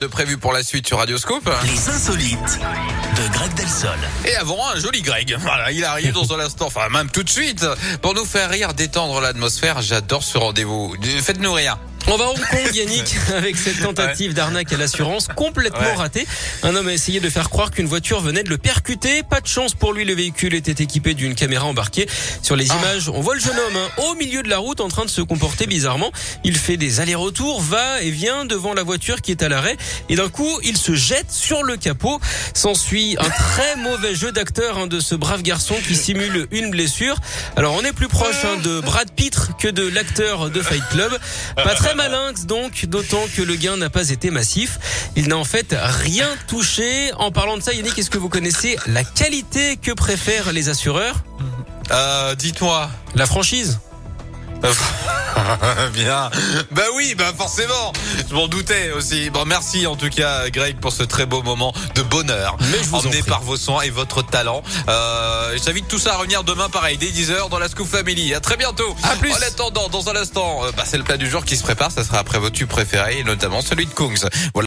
de prévu pour la suite sur Radioscope. Les insolites de Greg Delsol. Et avant, un joli Greg. Voilà, il arrive dans un instant, enfin même tout de suite, pour nous faire rire, détendre l'atmosphère. J'adore ce rendez-vous. Faites-nous rire. On va à Hong Kong, Yannick, avec cette tentative d'arnaque à l'assurance complètement Ouais. ratée. Un homme a essayé de faire croire qu'une voiture venait de le percuter. Pas de chance pour lui, le véhicule était équipé d'une caméra embarquée. Sur les images, on voit le jeune homme hein, au milieu de la route en train de se comporter bizarrement. Il fait des allers-retours, va et vient devant la voiture qui est à l'arrêt. Et d'un coup, il se jette sur le capot. S'ensuit un très mauvais jeu d'acteur hein, de ce brave garçon qui simule une blessure. Alors on est plus proche hein, de Brad Pitt que de l'acteur de Fight Club. Pas très malinx donc, d'autant que le gain n'a pas été massif. Il n'a en fait rien touché. En parlant de ça, Yannick, est-ce que vous connaissez la qualité que préfèrent les assureurs? Euh, dites-moi. La franchise? Bien. Bah oui, bah forcément. Je m'en doutais aussi. Bon, merci en tout cas, Greg, pour ce très beau moment de bonheur. Mais je vous emmené par vos soins et votre talent. Euh, J'invite tout ça à revenir demain, pareil, dès 10h dans la Scoop Family. À très bientôt. À plus. En attendant, dans un instant, euh, bah, c'est le plat du jour qui se prépare. Ça sera après vos tubes préférés, et notamment celui de Kungs. Voilà.